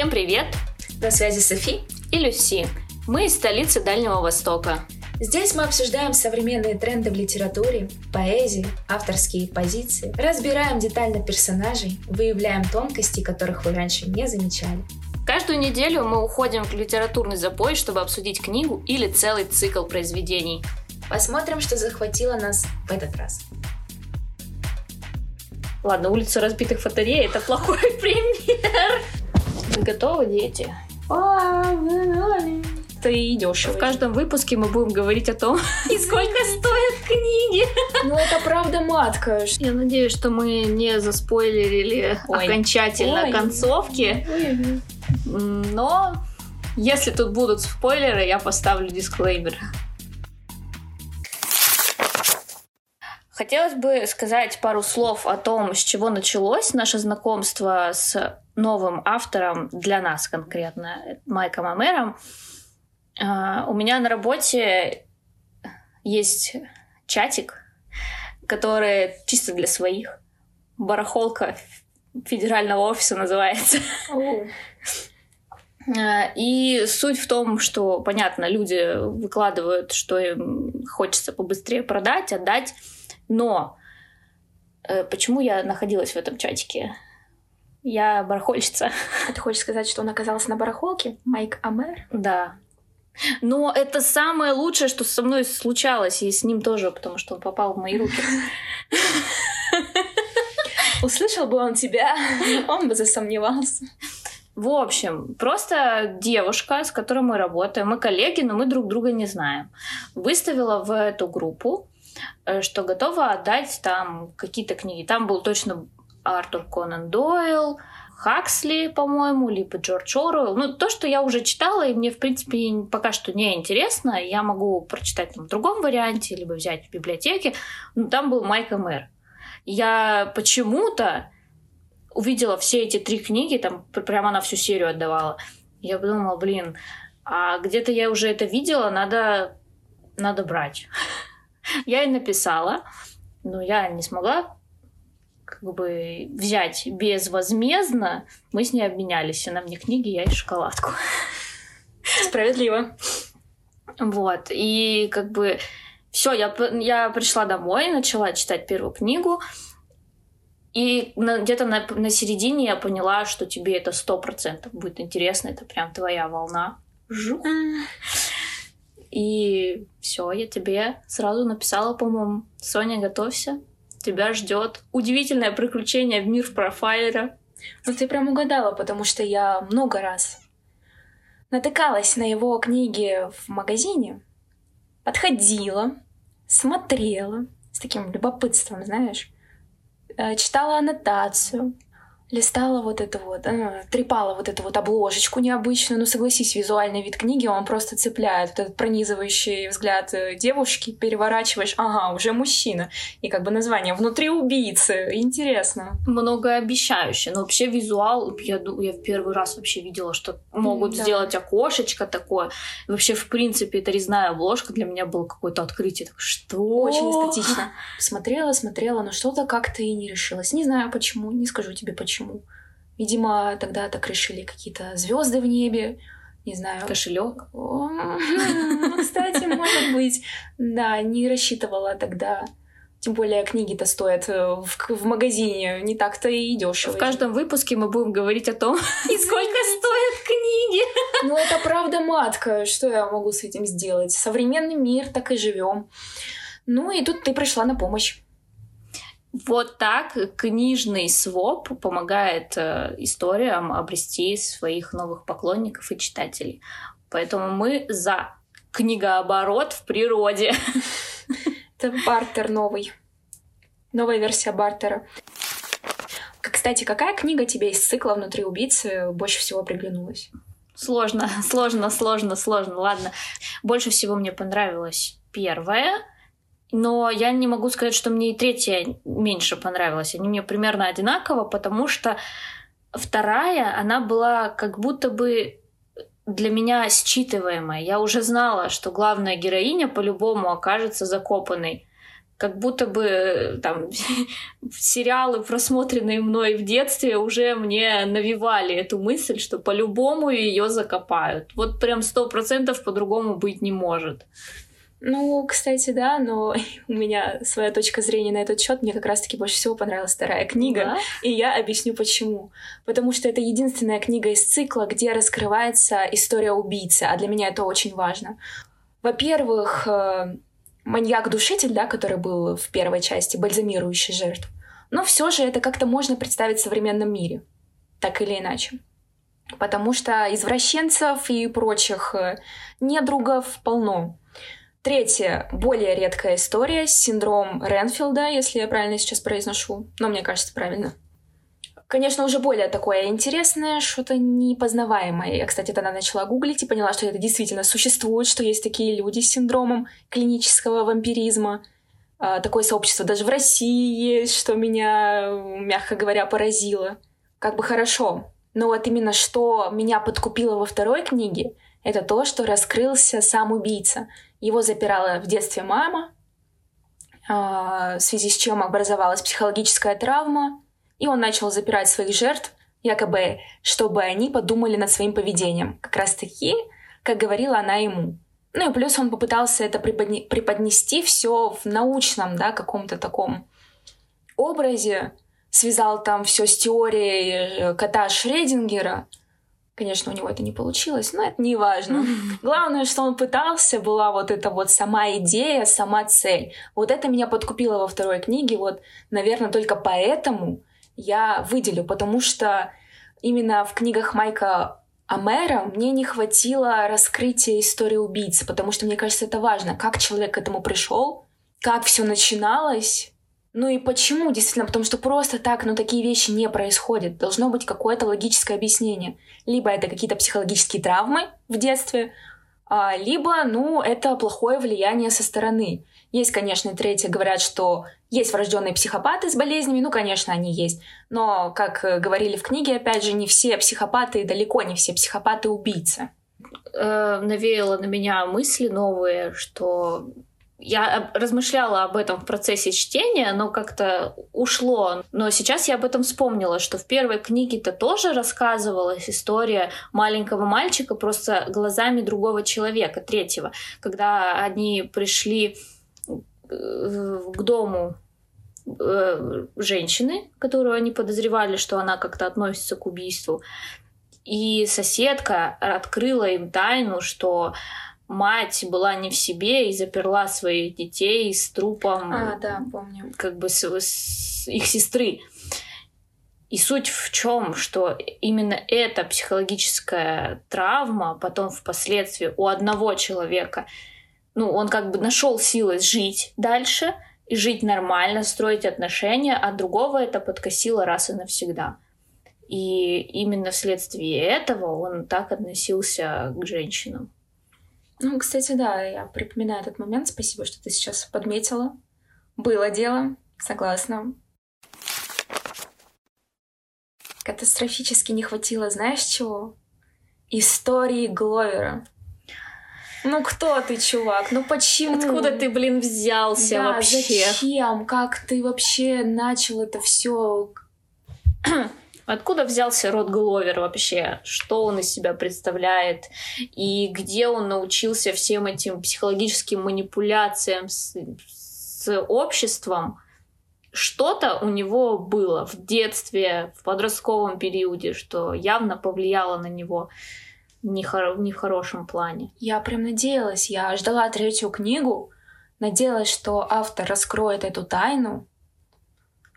Всем привет! На связи Софи и Люси. Мы из столицы Дальнего Востока. Здесь мы обсуждаем современные тренды в литературе, поэзии, авторские позиции, разбираем детально персонажей, выявляем тонкости, которых вы раньше не замечали. Каждую неделю мы уходим в литературный запой, чтобы обсудить книгу или целый цикл произведений. Посмотрим, что захватило нас в этот раз. Ладно, улица разбитых батарей — это плохой пример. Вы готовы, дети? Ты идешь. В каждом выпуске мы будем говорить о том, сколько стоят книги. Ну, это правда матка. Я надеюсь, что мы не заспойлерили Ой. окончательно Ой. концовки. Ой. Но если тут будут спойлеры, я поставлю дисклеймер. Хотелось бы сказать пару слов о том, с чего началось наше знакомство с новым автором для нас конкретно, Майком Амером. А, у меня на работе есть чатик, который чисто для своих. Барахолка федерального офиса называется. А, и суть в том, что, понятно, люди выкладывают, что им хочется побыстрее продать, отдать. Но э, почему я находилась в этом чатике? Я барахольщица. А ты хочешь сказать, что он оказался на барахолке? Майк Амер? Да. Но это самое лучшее, что со мной случалось, и с ним тоже, потому что он попал в мои руки. Услышал бы он тебя, он бы засомневался. В общем, просто девушка, с которой мы работаем, мы коллеги, но мы друг друга не знаем, выставила в эту группу что готова отдать там какие-то книги. Там был точно Артур Конан Дойл, Хаксли, по-моему, либо Джордж Оруэлл. Ну, то, что я уже читала, и мне, в принципе, пока что не интересно. Я могу прочитать там в другом варианте, либо взять в библиотеке. Но там был Майк Мэр. Я почему-то увидела все эти три книги, там прямо на всю серию отдавала. Я подумала, блин, а где-то я уже это видела, надо, надо брать. Я ей написала, но я не смогла как бы взять безвозмездно. Мы с ней обменялись. Она мне книги, я ей шоколадку. Справедливо. Вот. И как бы все, я, я пришла домой, начала читать первую книгу. И где-то на, на середине я поняла, что тебе это сто процентов будет интересно. Это прям твоя волна. Жух. И все, я тебе сразу написала, по-моему, Соня, готовься. Тебя ждет удивительное приключение в мир профайлера. Ну ты прям угадала, потому что я много раз натыкалась на его книги в магазине, подходила, смотрела с таким любопытством, знаешь, э, читала аннотацию, листала вот это вот, э, трепала вот эту вот обложечку необычную. Ну, согласись, визуальный вид книги, он просто цепляет. Вот этот пронизывающий взгляд э, девушки, переворачиваешь, ага, уже мужчина. И как бы название «Внутри убийцы». Интересно. Многообещающе. Но вообще визуал, я, я в первый раз вообще видела, что могут да. сделать окошечко такое. Вообще, в принципе, эта резная обложка для меня было какое-то открытие. Так, что? Очень эстетично. Смотрела, смотрела, но что-то как-то и не решилась. Не знаю почему, не скажу тебе почему почему. Видимо, тогда так решили какие-то звезды в небе, не знаю. Кошелек. Кстати, может быть. Да, не рассчитывала тогда. Тем более книги-то стоят э, в, в магазине не так-то и дешево. В каждом выпуске мы будем говорить о том, сколько стоят книги. Ну, это правда матка. Что я могу с этим сделать? Современный мир, так и живем. Ну, и тут ты пришла на помощь. Вот так книжный своп помогает э, историям обрести своих новых поклонников и читателей. Поэтому мы за книгооборот в природе. Это бартер новый. Новая версия бартера. Кстати, какая книга тебе из цикла «Внутри убийцы» больше всего приглянулась? Сложно, сложно, сложно, сложно. Ладно. Больше всего мне понравилась первая — но я не могу сказать, что мне и третья меньше понравилась. Они мне примерно одинаково, потому что вторая, она была как будто бы для меня считываемая. Я уже знала, что главная героиня по-любому окажется закопанной. как будто бы э, там сериалы, просмотренные мной в детстве, уже мне навевали эту мысль, что по-любому ее закопают. Вот прям сто процентов по-другому быть не может. Ну, кстати, да, но у меня своя точка зрения на этот счет. Мне как раз-таки больше всего понравилась вторая книга, да? и я объясню почему. Потому что это единственная книга из цикла, где раскрывается история убийцы, а для меня это очень важно. Во-первых, э, маньяк-душитель, да, который был в первой части, бальзамирующий жертв. Но все же это как-то можно представить в современном мире, так или иначе. Потому что извращенцев и прочих э, недругов полно. Третья, более редкая история, синдром Ренфилда, если я правильно сейчас произношу. Но мне кажется, правильно. Конечно, уже более такое интересное, что-то непознаваемое. Я, кстати, тогда начала гуглить и поняла, что это действительно существует, что есть такие люди с синдромом клинического вампиризма. А, такое сообщество даже в России есть, что меня, мягко говоря, поразило. Как бы хорошо. Но вот именно что меня подкупило во второй книге, это то, что раскрылся сам убийца. Его запирала в детстве мама, а, в связи с чем образовалась психологическая травма, и он начал запирать своих жертв, якобы, чтобы они подумали над своим поведением. Как раз таки, как говорила она ему. Ну и плюс он попытался это преподне- преподнести все в научном, да, каком-то таком образе, связал там все с теорией кота Шредингера. Конечно, у него это не получилось, но это не важно. Главное, что он пытался, была вот эта вот сама идея, сама цель. Вот это меня подкупило во второй книге. Вот, наверное, только поэтому я выделю, потому что именно в книгах Майка Амера мне не хватило раскрытия истории убийцы, потому что мне кажется, это важно, как человек к этому пришел, как все начиналось, ну и почему, действительно, потому что просто так, ну, такие вещи не происходят. Должно быть какое-то логическое объяснение. Либо это какие-то психологические травмы в детстве, а, либо, ну, это плохое влияние со стороны. Есть, конечно, третье, говорят, что есть врожденные психопаты с болезнями, ну, конечно, они есть. Но, как э, говорили в книге, опять же, не все психопаты, далеко не все психопаты убийцы. Э, навеяло на меня мысли новые, что я размышляла об этом в процессе чтения, но как-то ушло. Но сейчас я об этом вспомнила, что в первой книге-то тоже рассказывалась история маленького мальчика просто глазами другого человека, третьего, когда они пришли к дому э, женщины, которую они подозревали, что она как-то относится к убийству. И соседка открыла им тайну, что мать была не в себе и заперла своих детей с трупом. А, да, помню. Как бы с, с их сестры. И суть в чем, что именно эта психологическая травма потом впоследствии у одного человека ну, он как бы нашел силы жить дальше и жить нормально, строить отношения, а другого это подкосило раз и навсегда. И именно вследствие этого он так относился к женщинам. Ну, кстати, да, я припоминаю этот момент. Спасибо, что ты сейчас подметила. Было дело, согласна. Катастрофически не хватило, знаешь чего? Истории Гловера. Ну кто ты, чувак? Ну почему? Откуда ты, блин, взялся да, вообще? Зачем? Как ты вообще начал это все? Откуда взялся Рот Гловер вообще? Что он из себя представляет? И где он научился всем этим психологическим манипуляциям с, с обществом? Что-то у него было в детстве, в подростковом периоде, что явно повлияло на него не, хор- не в хорошем плане. Я прям надеялась, я ждала третью книгу, надеялась, что автор раскроет эту тайну,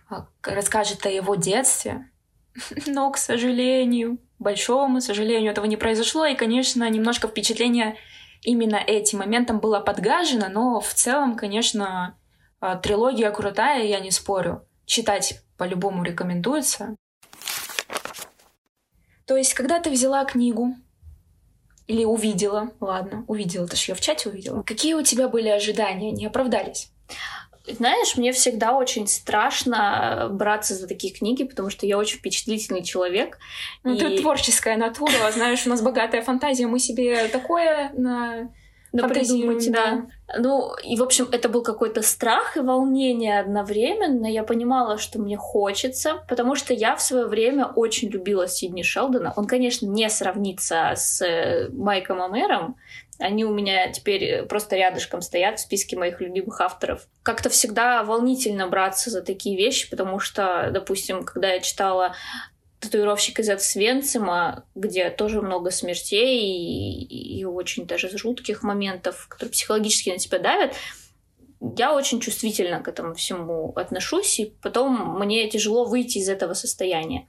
а, расскажет о его детстве. Но, к сожалению, большому сожалению, этого не произошло. И, конечно, немножко впечатление именно этим моментом было подгажено, но в целом, конечно, а, трилогия крутая, я не спорю. Читать по-любому рекомендуется. То есть, когда ты взяла книгу, или увидела, ладно, увидела, ты же ее в чате увидела. Какие у тебя были ожидания, не оправдались? Знаешь, мне всегда очень страшно браться за такие книги, потому что я очень впечатлительный человек. Ну, и... ты творческая натура, знаешь, у нас богатая фантазия, мы себе такое на напридумать, да. Ну, и, в общем, это был какой-то страх и волнение одновременно. Я понимала, что мне хочется, потому что я в свое время очень любила Сидни Шелдона. Он, конечно, не сравнится с э, Майком Амером, они у меня теперь просто рядышком стоят в списке моих любимых авторов. Как-то всегда волнительно браться за такие вещи, потому что, допустим, когда я читала татуировщик из Свенцима, где тоже много смертей и, и очень даже жутких моментов, которые психологически на тебя давят, я очень чувствительно к этому всему отношусь, и потом мне тяжело выйти из этого состояния.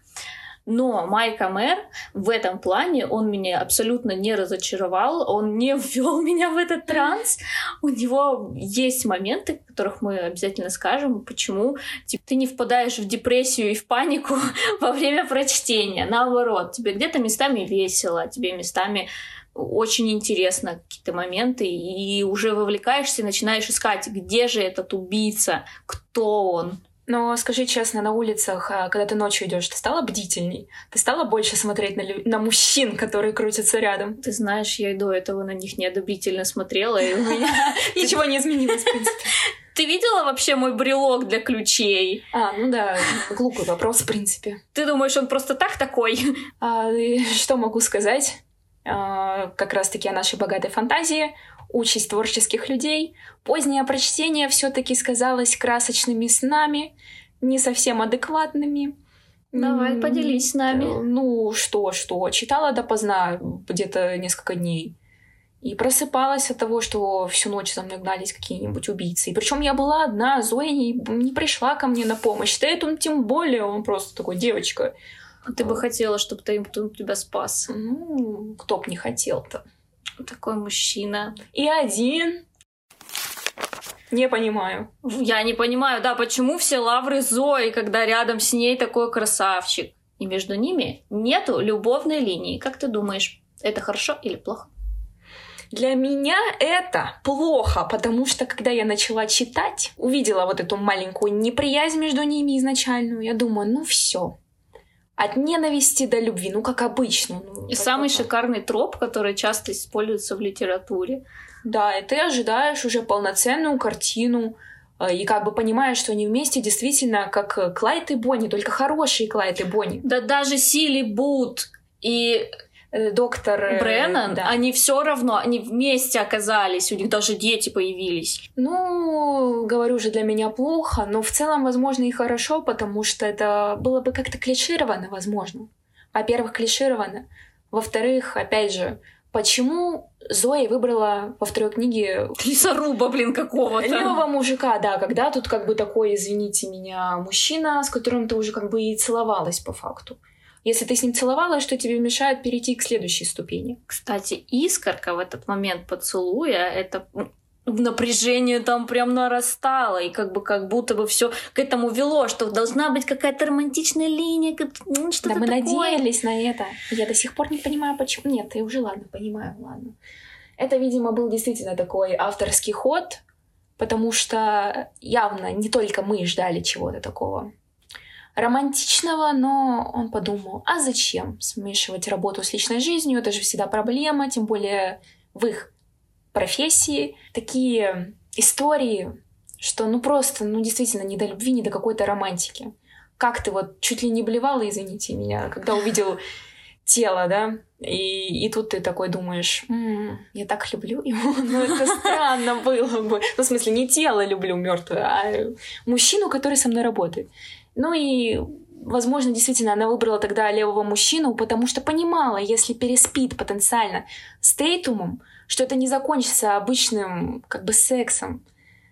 Но Майк Амер в этом плане, он меня абсолютно не разочаровал, он не ввел меня в этот транс. У него есть моменты, в которых мы обязательно скажем, почему типа, ты не впадаешь в депрессию и в панику во время прочтения. Наоборот, тебе где-то местами весело, тебе местами очень интересно какие-то моменты, и уже вовлекаешься, начинаешь искать, где же этот убийца, кто он, но скажи честно, на улицах, а, когда ты ночью идешь, ты стала бдительней? Ты стала больше смотреть на, лю... на мужчин, которые крутятся рядом? Ты знаешь, я и до этого на них неодобрительно смотрела, и у меня ничего не изменилось, в принципе. Ты видела вообще мой брелок для ключей? А, ну да, глупый вопрос, в принципе. Ты думаешь, он просто так такой? А, что могу сказать? А, как раз-таки о нашей богатой фантазии участь творческих людей. Позднее прочтение все-таки сказалось красочными снами, не совсем адекватными. Давай, поделись с нами. Э, ну, что, что. Читала допоздна где-то несколько дней. И просыпалась от того, что всю ночь за мной гнались какие-нибудь убийцы. И причем я была одна, Зоя не, не пришла ко мне на помощь. Тейтум тем более, он просто такой, девочка. А ты бы хотела, чтобы Тейтум тебя спас? Ну, кто б не хотел-то такой мужчина. И один. Не понимаю. Я не понимаю, да, почему все лавры Зои, когда рядом с ней такой красавчик. И между ними нету любовной линии. Как ты думаешь, это хорошо или плохо? Для меня это плохо, потому что когда я начала читать, увидела вот эту маленькую неприязнь между ними изначальную, я думаю, ну все, от ненависти до любви, ну как обычно. Ну, и самый такое. шикарный троп, который часто используется в литературе. Да, и ты ожидаешь уже полноценную картину, э, и как бы понимаешь, что они вместе действительно как Клайд и Бонни, только хорошие Клайд и Бонни. Да даже Сили Бут и Э, доктор э, Бреннан, да. они все равно, они вместе оказались, у них даже дети появились. Ну, говорю же, для меня плохо, но в целом, возможно, и хорошо, потому что это было бы как-то клишировано, возможно. Во-первых, клишировано. Во-вторых, опять же, почему Зоя выбрала во второй книге... Лесоруба, блин, какого-то. Левого мужика, да, когда тут как бы такой, извините меня, мужчина, с которым ты уже как бы и целовалась по факту. Если ты с ним целовалась, что тебе мешает перейти к следующей ступени? Кстати, искорка в этот момент поцелуя, это напряжение там прям нарастало, и как бы как будто бы все к этому вело, что должна быть какая-то романтичная линия, ну, что-то Да мы такое. надеялись на это. Я до сих пор не понимаю, почему. Нет, я уже ладно, понимаю, ладно. Это, видимо, был действительно такой авторский ход, потому что явно не только мы ждали чего-то такого романтичного, но он подумал, а зачем смешивать работу с личной жизнью, это же всегда проблема, тем более в их профессии. Такие истории, что ну просто, ну действительно, не до любви, не до какой-то романтики. Как ты вот чуть ли не блевала, извините меня, когда увидел тело, да, и, и тут ты такой думаешь, м-м, я так люблю его, ну это странно было бы. Ну, в смысле, не тело люблю мертвое, а мужчину, который со мной работает. Ну и возможно, действительно, она выбрала тогда левого мужчину, потому что понимала, если переспит потенциально с Тейтумом, что это не закончится обычным как бы сексом.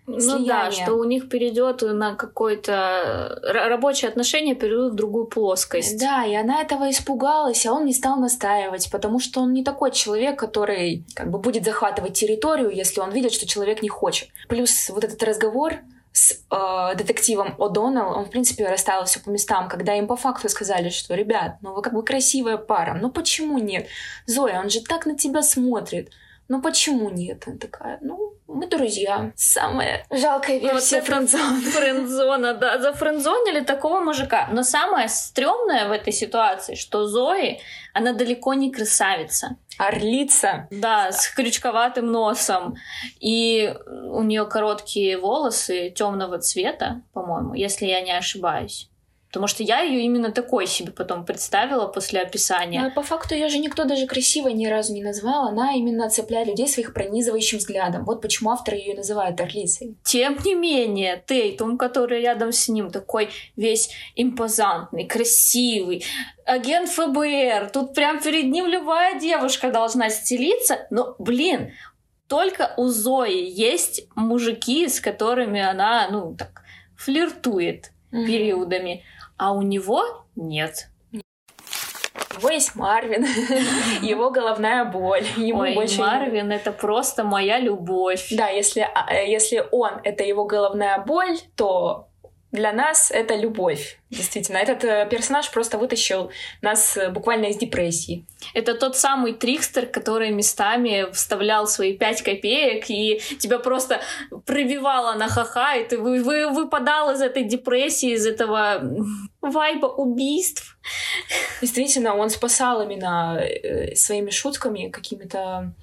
Ну слияние. да, что у них перейдет на какое-то рабочие отношения перейдут в другую плоскость. Да, и она этого испугалась, а он не стал настаивать, потому что он не такой человек, который как бы будет захватывать территорию, если он видит, что человек не хочет. Плюс вот этот разговор с э, детективом О'Доннелл, он, в принципе, расставил все по местам, когда им по факту сказали, что, ребят, ну вы как бы красивая пара, ну почему нет? Зоя, он же так на тебя смотрит, ну почему нет? Она такая, ну, мы друзья. Самая жалкая Ну, версия вот френдзона. Френдзона, да. Зафрендзонили такого мужика. Но самое стрёмное в этой ситуации, что Зои, она далеко не красавица. Орлица. Да, с крючковатым носом. И у нее короткие волосы темного цвета, по-моему, если я не ошибаюсь. Потому что я ее именно такой себе потом представила после описания. А по факту ее же никто даже красивой ни разу не назвал. Она именно цепляет людей своих пронизывающим взглядом. Вот почему авторы ее называют орлицей. Тем не менее, Тейтум, который рядом с ним, такой весь импозантный, красивый, агент ФБР, тут прям перед ним любая девушка должна стелиться. Но, блин, только у Зои есть мужики, с которыми она, ну, так, флиртует Мгм. периодами, а у него нет. У него есть Марвин, его головная боль. Ему Ой, больше Марвин, это просто моя любовь. Да, если, а, э, если он — это его головная боль, то для нас это любовь. Действительно, этот э, персонаж просто вытащил нас э, буквально из депрессии. Это тот самый трикстер, который местами вставлял свои пять копеек и тебя просто пробивало на ха-ха, и ты вы, вы- выпадал из этой депрессии, из этого вайба убийств. Действительно, он спасал именно э, своими шутками, какими-то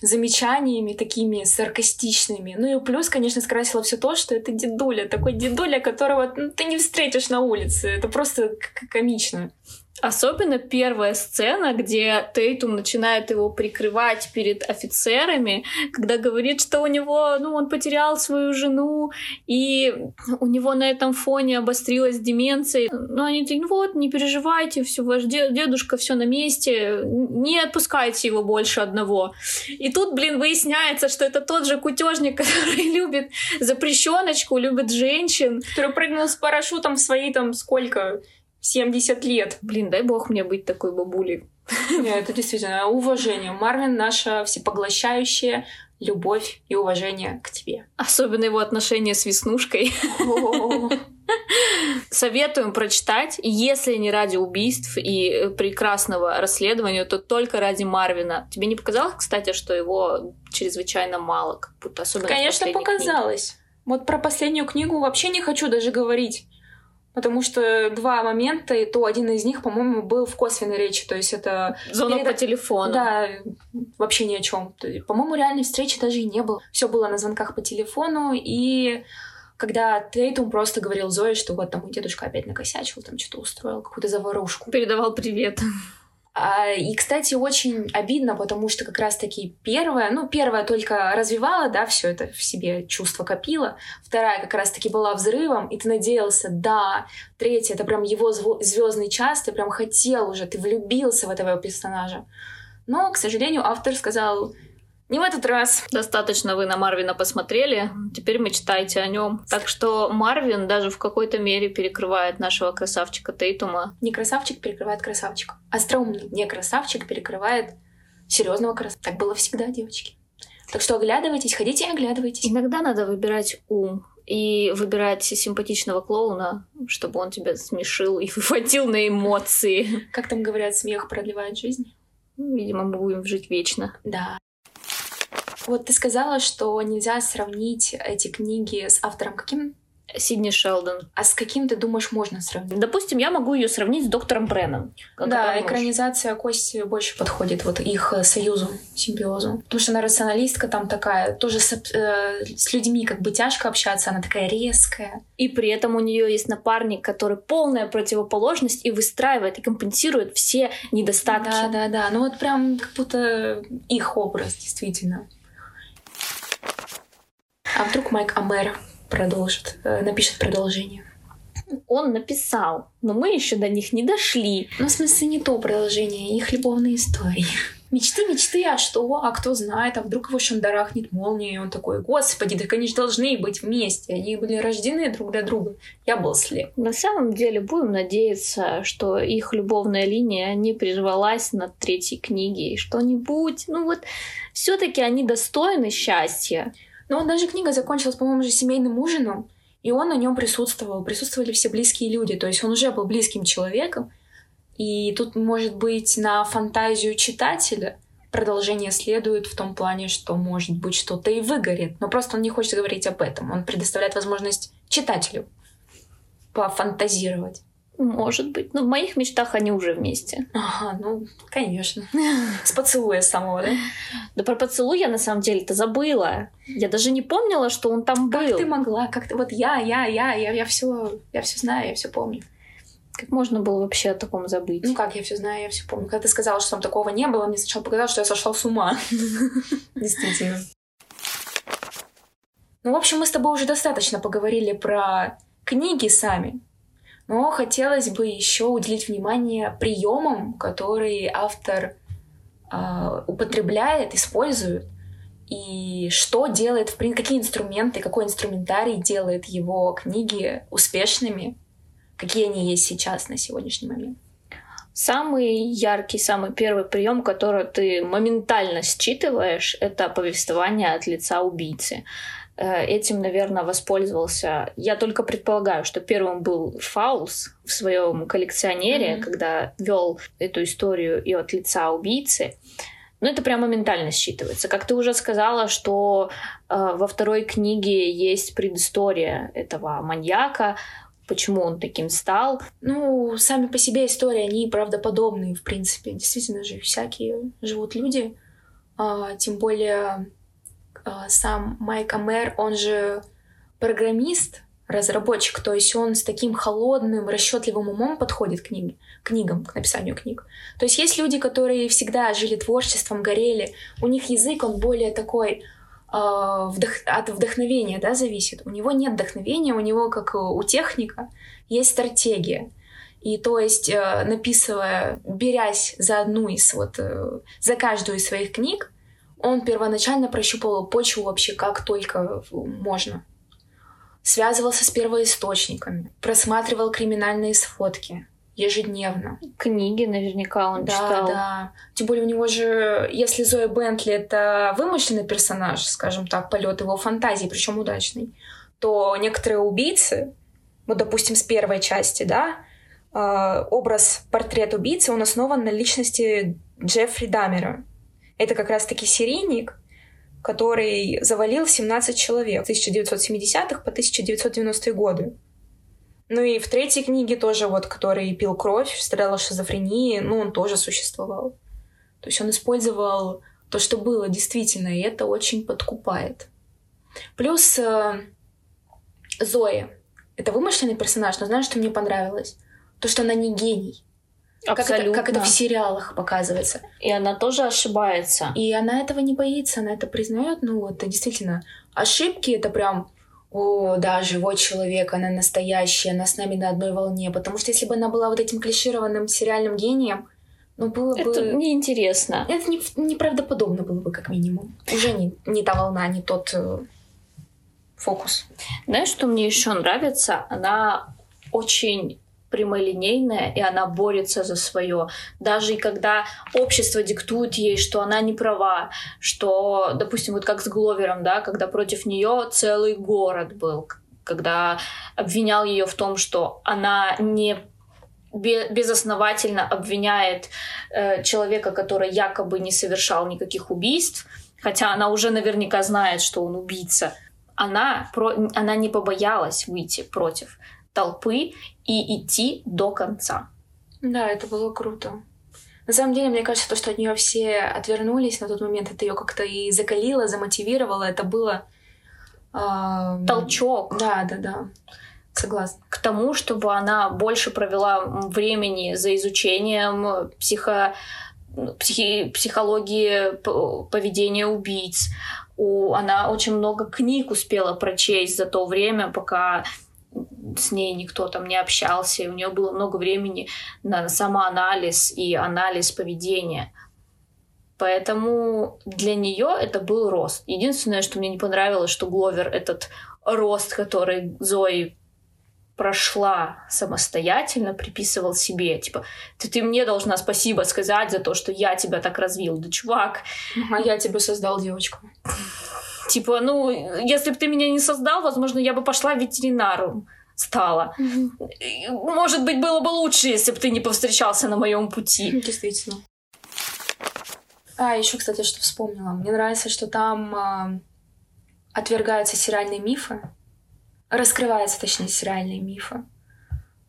замечаниями такими саркастичными. Ну и плюс, конечно, скрасило все то, что это дедуля, такой дедуля, которого ну, ты не встретишь на улице. Это просто комично. Особенно первая сцена, где Тейтум начинает его прикрывать перед офицерами, когда говорит, что у него, ну, он потерял свою жену, и у него на этом фоне обострилась деменция. Ну, они такие, ну вот, не переживайте, все, ваш де- дедушка, все на месте, не отпускайте его больше одного. И тут, блин, выясняется, что это тот же кутежник, который любит запрещеночку, любит женщин. Который прыгнул с парашютом в свои там сколько? 70 лет. Блин, дай бог мне быть такой бабулей. Не, это действительно уважение. Марвин наша всепоглощающая любовь и уважение к тебе. Особенно его отношения с Веснушкой. Советуем прочитать. Если не ради убийств и э, прекрасного расследования, то только ради Марвина. Тебе не показалось, кстати, что его чрезвычайно мало, как будто особенно Конечно, последней книге? показалось. Вот про последнюю книгу вообще не хочу даже говорить. Потому что два момента, и то один из них, по-моему, был в косвенной речи. То есть это... Звонок Перед- по телефону. Да, вообще ни о чем. По-моему, реальной встречи даже и не было. Все было на звонках по телефону, и когда Тейтум просто говорил Зое, что вот там дедушка опять накосячил, там что-то устроил, какую-то заварушку. Передавал привет. А, и, кстати, очень обидно, потому что как раз-таки первая, ну, первая только развивала, да, все это в себе чувство копила, вторая как раз-таки была взрывом, и ты надеялся, да, третья, это прям его звездный час, ты прям хотел уже, ты влюбился в этого персонажа. Но, к сожалению, автор сказал, не в этот раз. Достаточно вы на Марвина посмотрели, теперь мечтайте о нем. Так что Марвин даже в какой-то мере перекрывает нашего красавчика Тейтума. Не красавчик перекрывает красавчика. Остроумный не красавчик перекрывает серьезного красавчика. Так было всегда, девочки. Так что оглядывайтесь, ходите и оглядывайтесь. Иногда надо выбирать ум и выбирать симпатичного клоуна, чтобы он тебя смешил и выводил на эмоции. Как там говорят, смех продлевает жизнь? Ну, Видимо, мы будем жить вечно. Да. Вот ты сказала, что нельзя сравнить эти книги с автором каким? Сидни Шелдон. А с каким, ты думаешь, можно сравнить? Допустим, я могу ее сравнить с доктором Бренном. Да, экранизация Кости больше подходит вот их э, союзу, симбиозу. Потому что она рационалистка там такая, тоже с, э, с людьми как бы тяжко общаться, она такая резкая. И при этом у нее есть напарник, который полная противоположность и выстраивает и компенсирует все недостатки. Да, да, да. Ну вот прям как будто их образ, действительно. А вдруг Майк Амер продолжит, э, напишет продолжение? Он написал, но мы еще до них не дошли. Ну, в смысле, не то продолжение, их любовные истории. Мечты, мечты, а что? А кто знает? А вдруг его шандарахнет молния, и он такой, господи, так они же должны быть вместе. Они были рождены друг для друга. Я был слеп. На самом деле будем надеяться, что их любовная линия не прервалась на третьей книге, и что-нибудь, ну вот, все-таки они достойны счастья. Но даже книга закончилась, по-моему, же семейным ужином, и он на нем присутствовал. Присутствовали все близкие люди, то есть он уже был близким человеком. И тут, может быть, на фантазию читателя продолжение следует в том плане, что, может быть, что-то и выгорит. Но просто он не хочет говорить об этом. Он предоставляет возможность читателю пофантазировать. Может быть. Но в моих мечтах они уже вместе. Ага, ну, конечно. С поцелуя самого, да? Да про поцелуй я на самом деле-то забыла. Я даже не помнила, что он там был. Как ты могла? Как ты? Вот я, я, я, я, я все, я все знаю, я все помню. Как можно было вообще о таком забыть? Ну как, я все знаю, я все помню. Когда ты сказала, что там такого не было, мне сначала показалось, что я сошла с ума. Действительно. Ну, в общем, мы с тобой уже достаточно поговорили про книги сами. Но хотелось бы еще уделить внимание приемам, которые автор э, употребляет, использует, и что делает, в принципе, какие инструменты, какой инструментарий делает его книги успешными, какие они есть сейчас на сегодняшний момент. Самый яркий, самый первый прием, который ты моментально считываешь, это повествование от лица убийцы. Э, этим, наверное, воспользовался. Я только предполагаю, что первым был Фаулс в своем коллекционере, mm-hmm. когда вел эту историю и от лица убийцы. Ну, это прям моментально считывается. Как ты уже сказала, что э, во второй книге есть предыстория этого маньяка, почему он таким стал. Ну, сами по себе истории, они правдоподобные, в принципе. Действительно же, всякие живут люди. А, тем более а, сам Майк Амер, он же программист, разработчик, то есть он с таким холодным, расчетливым умом подходит к, книге, книгам, к написанию книг. То есть есть люди, которые всегда жили творчеством, горели, у них язык, он более такой вдох... от вдохновения, да, зависит. У него нет вдохновения, у него, как у техника, есть стратегия. И то есть, э, написывая, берясь за одну из вот, э, за каждую из своих книг, он первоначально прощупывал почву вообще как только можно. Связывался с первоисточниками, просматривал криминальные сфотки ежедневно. Книги наверняка он да, читал. Да, Тем более у него же, если Зоя Бентли это вымышленный персонаж, скажем так, полет его фантазии, причем удачный, то некоторые убийцы, вот, допустим, с первой части, да, э, образ портрет убийцы, он основан на личности Джеффри Дамера. Это как раз-таки серийник, который завалил 17 человек с 1970-х по 1990-е годы. Ну и в третьей книге тоже вот, который пил кровь, страдал шизофренией, ну он тоже существовал. То есть он использовал то, что было действительно, и это очень подкупает. Плюс э, Зоя. Это вымышленный персонаж, но знаешь, что мне понравилось? То, что она не гений. Как это, как это в сериалах показывается. И она тоже ошибается. И она этого не боится, она это признает. Ну, вот, действительно, ошибки это прям о, да, живой человек, она настоящая, она с нами на одной волне. Потому что если бы она была вот этим клишированным сериальным гением, ну, было это бы... Это неинтересно. Это не, неправдоподобно было бы, как минимум. Уже не, не та волна, не тот э, фокус. Знаешь, что мне еще нравится? Она очень прямолинейная, и она борется за свое. Даже и когда общество диктует ей, что она не права, что, допустим, вот как с Гловером, да, когда против нее целый город был, когда обвинял ее в том, что она не безосновательно обвиняет э, человека, который якобы не совершал никаких убийств, хотя она уже наверняка знает, что он убийца. Она, про, она не побоялась выйти против толпы и идти до конца. Да, это было круто. На самом деле, мне кажется, то, что от нее все отвернулись на тот момент, это ее как-то и закалило, замотивировало. Это было... Э, Толчок. Да, да, да. Согласна. К тому, чтобы она больше провела времени за изучением психо психи, психологии поведения убийц. У, она очень много книг успела прочесть за то время, пока с ней никто там не общался, и у нее было много времени на самоанализ и анализ поведения. Поэтому для нее это был рост. Единственное, что мне не понравилось, что Гловер этот рост, который Зои прошла самостоятельно, приписывал себе. Типа, ты, ты мне должна спасибо сказать за то, что я тебя так развил. Да, чувак. А я тебя создал, девочку. Типа, ну, если бы ты меня не создал, возможно, я бы пошла ветеринару стала. Mm-hmm. Может быть, было бы лучше, если бы ты не повстречался на моем пути. Действительно. А, еще, кстати, что вспомнила. Мне нравится, что там э, отвергаются сериальные мифы. Раскрываются, точнее, сериальные мифы.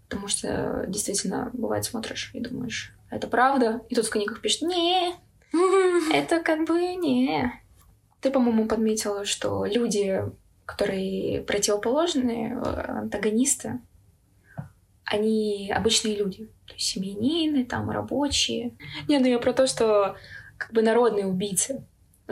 Потому что действительно, бывает, смотришь и думаешь, это правда? И тут в книгах пишут, не, это как бы не. Ты, по-моему, подметила, что люди, которые противоположные, э, антагонисты, они обычные люди. То есть семьянины, там, рабочие. Не, ну я про то, что как бы народные убийцы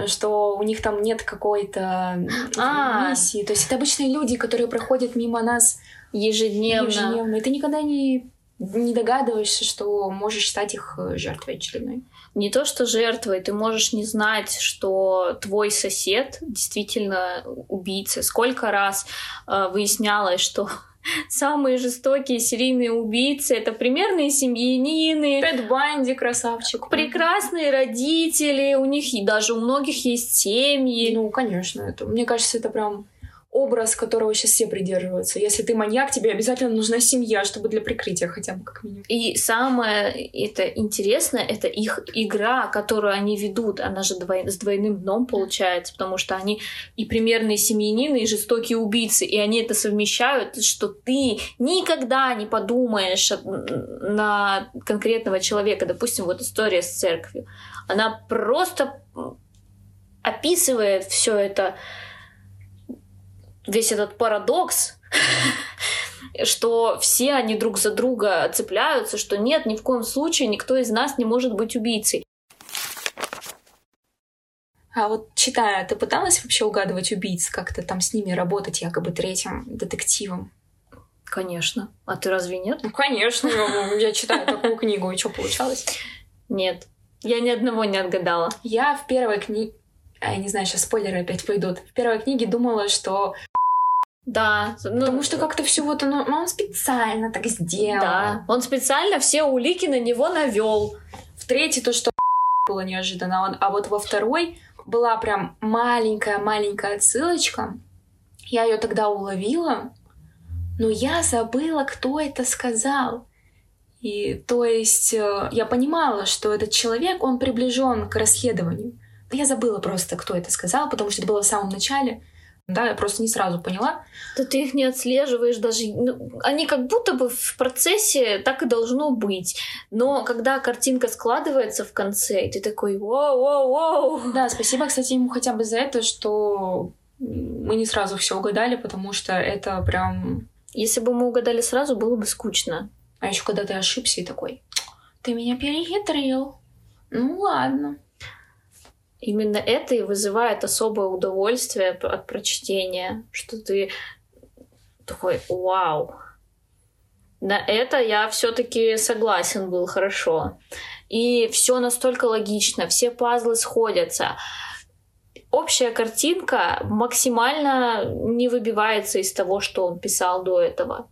что у них там нет какой-то а. миссии. То есть это обычные люди, которые проходят мимо нас ежедневно. ежедневно. И ты никогда не, не догадываешься, что можешь стать их э, жертвой очередной. Не то, что жертвой, ты можешь не знать, что твой сосед действительно убийца. Сколько раз э, выяснялось, что самые жестокие серийные убийцы это примерные семьянины. Тед Банди, красавчик. Прекрасные родители, у них и даже у многих есть семьи. Ну, конечно, это, мне кажется, это прям образ, которого сейчас все придерживаются. Если ты маньяк, тебе обязательно нужна семья, чтобы для прикрытия хотя бы как минимум. И самое это интересное, это их игра, которую они ведут. Она же двой... с двойным дном получается, потому что они и примерные семьянины, и жестокие убийцы, и они это совмещают, что ты никогда не подумаешь на конкретного человека. Допустим, вот история с церковью. Она просто описывает все это весь этот парадокс, что все они друг за друга цепляются, что нет, ни в коем случае никто из нас не может быть убийцей. А вот читая, ты пыталась вообще угадывать убийц, как-то там с ними работать якобы третьим детективом? Конечно. А ты разве нет? Ну, конечно. Я читаю такую книгу, и что получалось? Нет. Я ни одного не отгадала. Я в первой книге... Я не знаю, сейчас спойлеры опять пойдут. В первой книге думала, что да. Ну, Потому что как-то все вот оно, ну, он специально так сделал. Да, он специально все улики на него навел. В третьей то, что было неожиданно, а вот во второй была прям маленькая-маленькая отсылочка. Я ее тогда уловила, но я забыла, кто это сказал. И то есть э, я понимала, что этот человек, он приближен к расследованию. Но я забыла просто, кто это сказал, потому что это было в самом начале. Да, я просто не сразу поняла. Да ты их не отслеживаешь даже. Ну, они как будто бы в процессе так и должно быть. Но когда картинка складывается в конце, и ты такой воу-воу-воу. Да, спасибо, кстати, ему хотя бы за это, что мы не сразу все угадали, потому что это прям... Если бы мы угадали сразу, было бы скучно. А еще когда ты ошибся и такой, ты меня перехитрил. Ну ладно. Именно это и вызывает особое удовольствие от прочтения, что ты такой «Вау!». На это я все-таки согласен был хорошо. И все настолько логично, все пазлы сходятся. Общая картинка максимально не выбивается из того, что он писал до этого.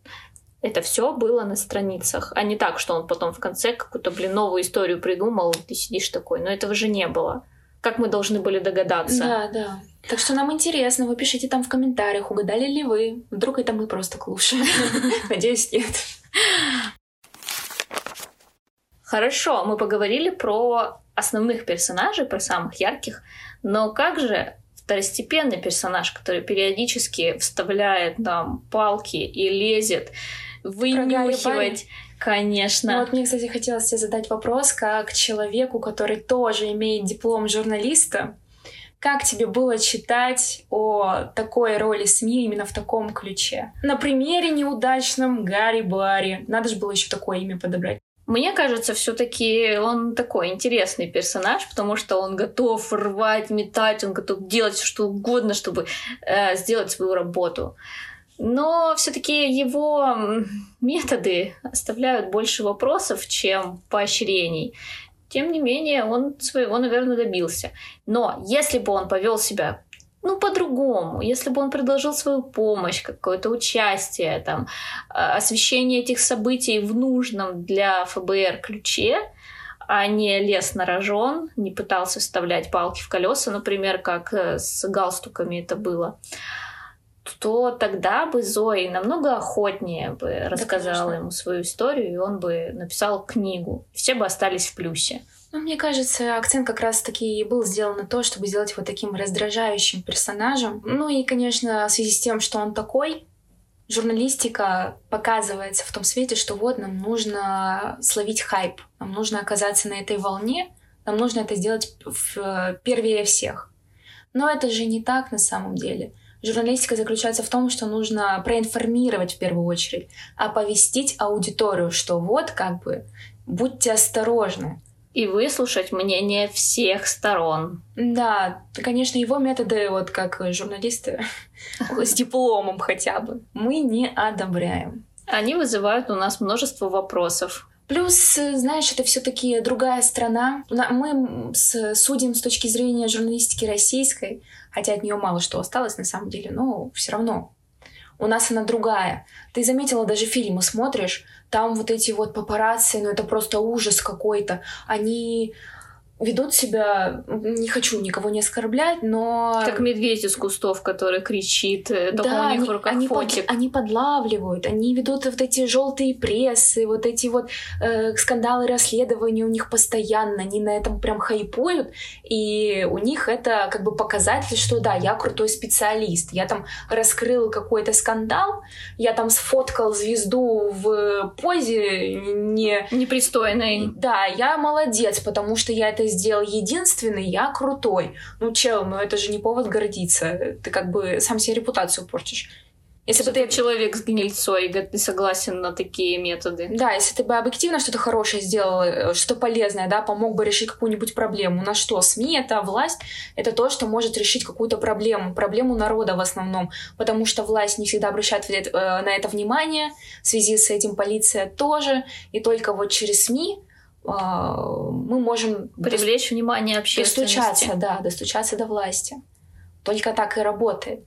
Это все было на страницах, а не так, что он потом в конце какую-то, блин, новую историю придумал, и ты сидишь такой. Но этого же не было как мы должны были догадаться. Да, да. Так что нам интересно, вы пишите там в комментариях, угадали ли вы. Вдруг это мы просто клуши. Надеюсь, нет. Хорошо, мы поговорили про основных персонажей, про самых ярких, но как же второстепенный персонаж, который периодически вставляет нам палки и лезет вынюхивать Конечно. Ну, вот мне, кстати, хотелось тебе задать вопрос, как человеку, который тоже имеет диплом журналиста, как тебе было читать о такой роли СМИ именно в таком ключе? На примере неудачном Гарри Барри. Надо же было еще такое имя подобрать. Мне кажется, все-таки он такой интересный персонаж, потому что он готов рвать, метать, он готов делать что угодно, чтобы э, сделать свою работу. Но все-таки его методы оставляют больше вопросов, чем поощрений. Тем не менее, он своего, наверное, добился. Но если бы он повел себя ну, по-другому. Если бы он предложил свою помощь, какое-то участие, там, а, освещение этих событий в нужном для ФБР ключе, а не лез на рожон, не пытался вставлять палки в колеса, например, как э, с галстуками это было, то тогда бы Зои намного охотнее бы рассказала конечно. ему свою историю, и он бы написал книгу. Все бы остались в плюсе. Ну, мне кажется, акцент как раз-таки и был сделан на то, чтобы сделать вот таким раздражающим персонажем. Ну и, конечно, в связи с тем, что он такой, журналистика показывается в том свете, что вот нам нужно словить хайп, нам нужно оказаться на этой волне, нам нужно это сделать в, первее всех. Но это же не так на самом деле. Журналистика заключается в том, что нужно проинформировать в первую очередь, оповестить аудиторию, что вот как бы будьте осторожны. И выслушать мнение всех сторон. Да, конечно, его методы, вот как журналисты с дипломом хотя бы, мы не одобряем. Они вызывают у нас множество вопросов. Плюс, знаешь, это все-таки другая страна. Мы судим с точки зрения журналистики российской, хотя от нее мало что осталось на самом деле, но все равно у нас она другая. Ты заметила, даже фильмы смотришь, там вот эти вот папарацци, ну это просто ужас какой-то. Они ведут себя, не хочу никого не оскорблять, но... Как медведь из кустов, который кричит, э, только да, у них они, в руках они фотик. Под, они подлавливают, они ведут вот эти желтые прессы, вот эти вот э, скандалы, расследования у них постоянно, они на этом прям хайпуют, и у них это как бы показатель, что да, я крутой специалист, я там раскрыл какой-то скандал, я там сфоткал звезду в позе не... Непристойной. Да, я молодец, потому что я это сделал единственный, я крутой. Ну, чел, ну это же не повод гордиться. Ты как бы сам себе репутацию портишь. Если бы ты человек с гнильцой, ты согласен на такие методы. Да, если ты бы объективно что-то хорошее сделал, э, что-то полезное, да, помог бы решить какую-нибудь проблему. На что? СМИ — это власть, это то, что может решить какую-то проблему, проблему народа в основном, потому что власть не всегда обращает э, на это внимание, в связи с этим полиция тоже, и только вот через СМИ мы можем привлечь до... внимание общественности. Достучаться, да, достучаться до власти. Только так и работает.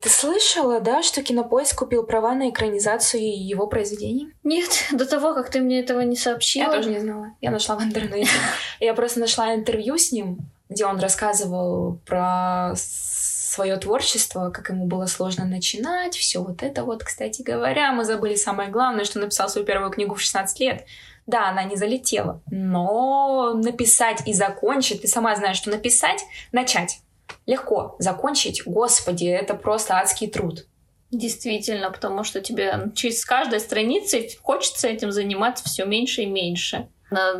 Ты слышала, да, что Кинопоиск купил права на экранизацию его произведений? Нет, до того, как ты мне этого не сообщила. Я тоже не знала. Я нашла в интернете. Я просто нашла интервью с ним, где он рассказывал про свое творчество, как ему было сложно начинать, все вот это вот, кстати говоря, мы забыли самое главное, что написал свою первую книгу в 16 лет. Да, она не залетела, но написать и закончить, ты сама знаешь, что написать, начать легко, закончить, господи, это просто адский труд. Действительно, потому что тебе через каждой страницы хочется этим заниматься все меньше и меньше.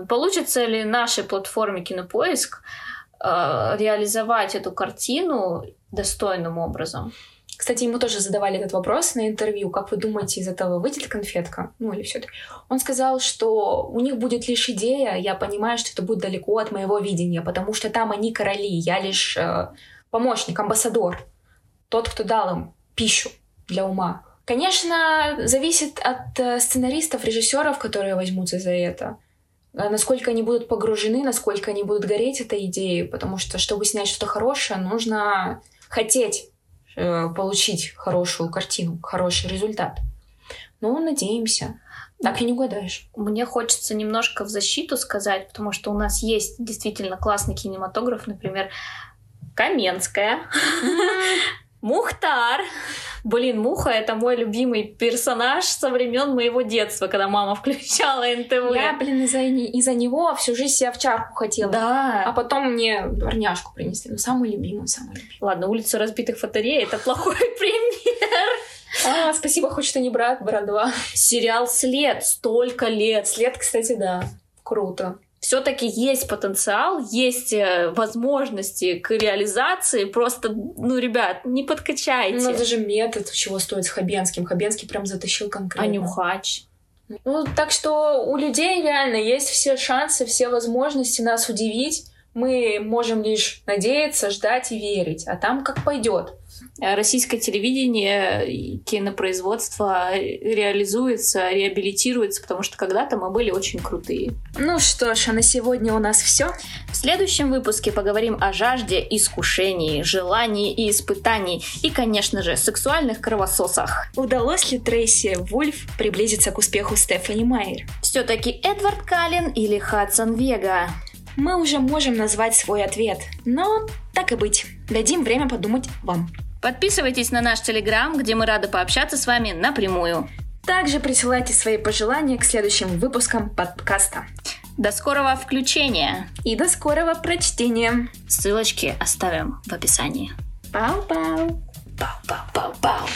Получится ли нашей платформе Кинопоиск э, реализовать эту картину достойным образом. Кстати, ему тоже задавали этот вопрос на интервью. Как вы думаете, из этого выйдет конфетка? Ну или все таки Он сказал, что у них будет лишь идея. Я понимаю, что это будет далеко от моего видения, потому что там они короли. Я лишь э, помощник, амбассадор. Тот, кто дал им пищу для ума. Конечно, зависит от э, сценаристов, режиссеров, которые возьмутся за это. А насколько они будут погружены, насколько они будут гореть этой идеей, потому что, чтобы снять что-то хорошее, нужно хотеть э, получить хорошую картину, хороший результат. Ну, надеемся. Так и не угадаешь. Мне хочется немножко в защиту сказать, потому что у нас есть действительно классный кинематограф, например, Каменская. Мухтар. Блин, Муха — это мой любимый персонаж со времен моего детства, когда мама включала НТВ. Я, блин, из-за, из-за него всю жизнь себя в чарку хотела. Да. А потом мне дворняжку принесли. Ну, самый любимый, самый любимый. Ладно, улица разбитых фоторей — это плохой пример. А, спасибо, хоть что не брат, брат 2. Сериал «След» столько лет. «След», кстати, да. Круто все-таки есть потенциал, есть э, возможности к реализации. Просто, ну, ребят, не подкачайте. Ну, даже метод, чего стоит с Хабенским. Хабенский прям затащил конкретно. А нюхач? Ну, так что у людей реально есть все шансы, все возможности нас удивить. Мы можем лишь надеяться, ждать и верить. А там как пойдет. Э, российское телевидение, кинопроизводство реализуется, реабилитируется, потому что когда-то мы были очень крутые. Ну что ж, а на сегодня у нас все. В следующем выпуске поговорим о жажде, искушении, желании и испытаний, и, конечно же, сексуальных кровососах. Удалось ли Трейси Вульф приблизиться к успеху Стефани Майер? Все-таки Эдвард Каллен или Хадсон Вега? Мы уже можем назвать свой ответ, но так и быть, дадим время подумать вам. Подписывайтесь на наш Телеграм, где мы рады пообщаться с вами напрямую. Также присылайте свои пожелания к следующим выпускам подкаста. До скорого включения! И до скорого прочтения! Ссылочки оставим в описании. Пау-пау! Пау-пау-пау-пау!